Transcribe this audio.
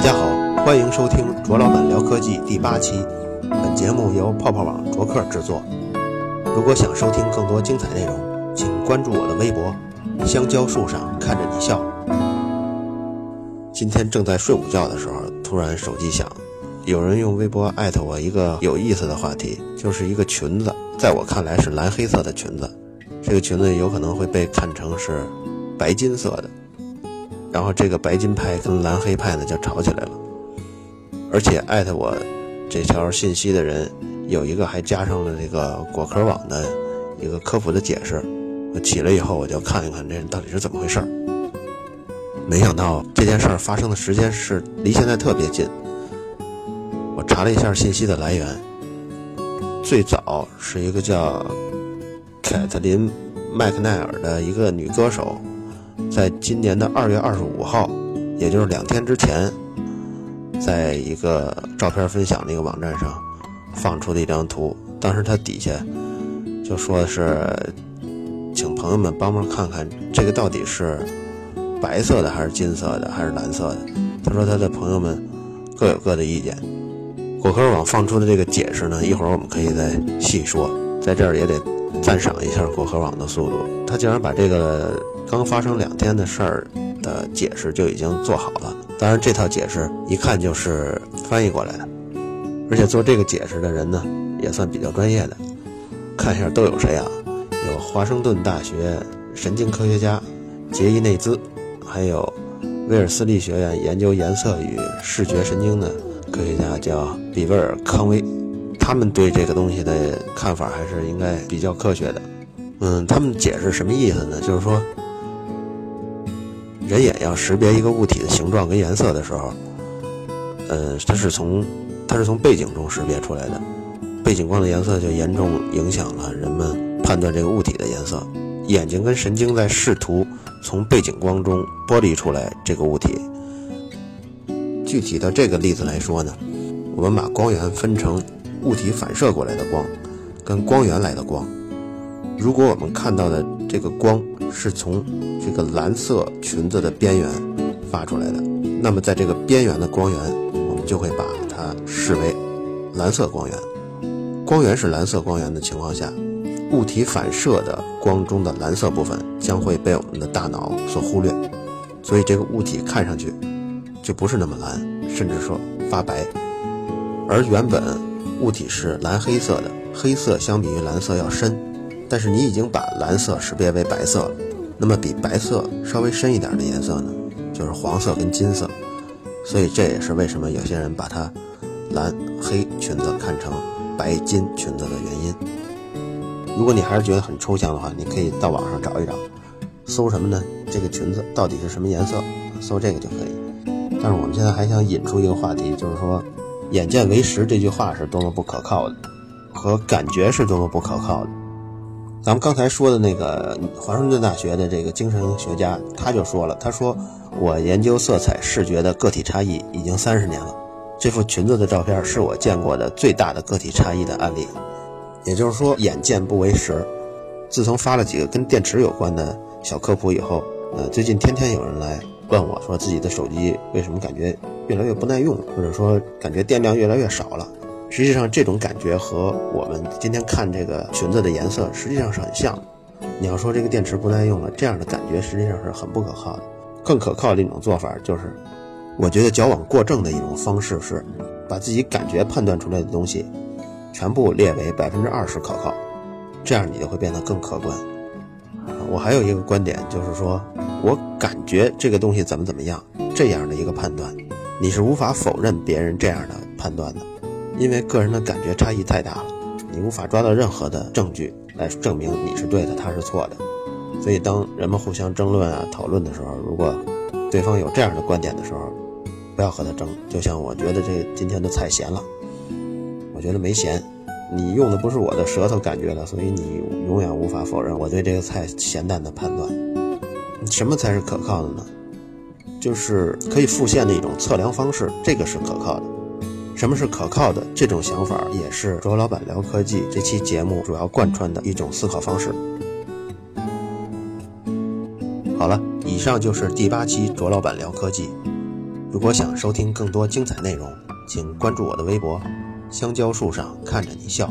大家好，欢迎收听卓老板聊科技第八期。本节目由泡泡网卓克制作。如果想收听更多精彩内容，请关注我的微博“香蕉树上看着你笑”。今天正在睡午觉的时候，突然手机响，有人用微博艾特我一个有意思的话题，就是一个裙子，在我看来是蓝黑色的裙子，这个裙子有可能会被看成是白金色的。然后这个白金派跟蓝黑派呢就吵起来了，而且艾特我这条信息的人有一个还加上了这个果壳网的一个科普的解释。我起来以后我就看一看这到底是怎么回事。没想到这件事儿发生的时间是离现在特别近。我查了一下信息的来源，最早是一个叫凯特琳·麦克奈尔的一个女歌手。在今年的二月二十五号，也就是两天之前，在一个照片分享那个网站上放出的一张图。当时他底下就说的是，请朋友们帮忙看看这个到底是白色的还是金色的还是蓝色的。他说他的朋友们各有各的意见。果壳网放出的这个解释呢，一会儿我们可以再细说。在这儿也得赞赏一下果壳网的速度，他竟然把这个。刚发生两天的事儿的解释就已经做好了，当然这套解释一看就是翻译过来的，而且做这个解释的人呢也算比较专业的。看一下都有谁啊？有华盛顿大学神经科学家杰伊内兹，还有威尔斯利学院研究颜色与视觉神经的科学家叫比威尔康威，他们对这个东西的看法还是应该比较科学的。嗯，他们解释什么意思呢？就是说。人眼要识别一个物体的形状跟颜色的时候，呃，它是从它是从背景中识别出来的，背景光的颜色就严重影响了人们判断这个物体的颜色。眼睛跟神经在试图从背景光中剥离出来这个物体。具体到这个例子来说呢，我们把光源分成物体反射过来的光跟光源来的光。如果我们看到的这个光是从这个蓝色裙子的边缘发出来的，那么在这个边缘的光源，我们就会把它视为蓝色光源。光源是蓝色光源的情况下，物体反射的光中的蓝色部分将会被我们的大脑所忽略，所以这个物体看上去就不是那么蓝，甚至说发白。而原本物体是蓝黑色的，黑色相比于蓝色要深。但是你已经把蓝色识别为白色了，那么比白色稍微深一点的颜色呢，就是黄色跟金色，所以这也是为什么有些人把它蓝黑裙子看成白金裙子的原因。如果你还是觉得很抽象的话，你可以到网上找一找，搜什么呢？这个裙子到底是什么颜色？搜这个就可以。但是我们现在还想引出一个话题，就是说“眼见为实”这句话是多么不可靠的，和感觉是多么不可靠的。咱们刚才说的那个华盛顿大学的这个精神学家，他就说了，他说我研究色彩视觉的个体差异已经三十年了，这幅裙子的照片是我见过的最大的个体差异的案例。也就是说，眼见不为实。自从发了几个跟电池有关的小科普以后，呃，最近天天有人来问我说，自己的手机为什么感觉越来越不耐用，或者说感觉电量越来越少了。实际上，这种感觉和我们今天看这个裙子的颜色实际上是很像。你要说这个电池不耐用了，这样的感觉实际上是很不可靠的。更可靠的一种做法就是，我觉得矫枉过正的一种方式是，把自己感觉判断出来的东西，全部列为百分之二十可靠，这样你就会变得更客观。我还有一个观点就是说，我感觉这个东西怎么怎么样，这样的一个判断，你是无法否认别人这样的判断的。因为个人的感觉差异太大了，你无法抓到任何的证据来证明你是对的，他是错的。所以，当人们互相争论啊、讨论的时候，如果对方有这样的观点的时候，不要和他争。就像我觉得这今天的菜咸了，我觉得没咸，你用的不是我的舌头感觉了，所以你永远无法否认我对这个菜咸淡的判断。什么才是可靠的呢？就是可以复现的一种测量方式，这个是可靠的。什么是可靠的？这种想法也是卓老板聊科技这期节目主要贯穿的一种思考方式。好了，以上就是第八期卓老板聊科技。如果想收听更多精彩内容，请关注我的微博“香蕉树上看着你笑”。